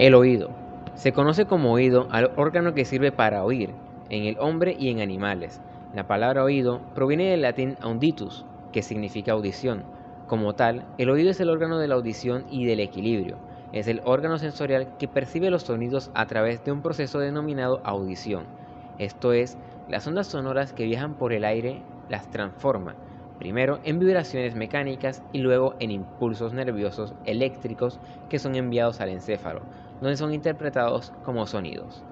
El oído. Se conoce como oído al órgano que sirve para oír, en el hombre y en animales. La palabra oído proviene del latín auditus, que significa audición. Como tal, el oído es el órgano de la audición y del equilibrio. Es el órgano sensorial que percibe los sonidos a través de un proceso denominado audición. Esto es, las ondas sonoras que viajan por el aire las transforma, primero en vibraciones mecánicas y luego en impulsos nerviosos eléctricos que son enviados al encéfalo, donde son interpretados como sonidos.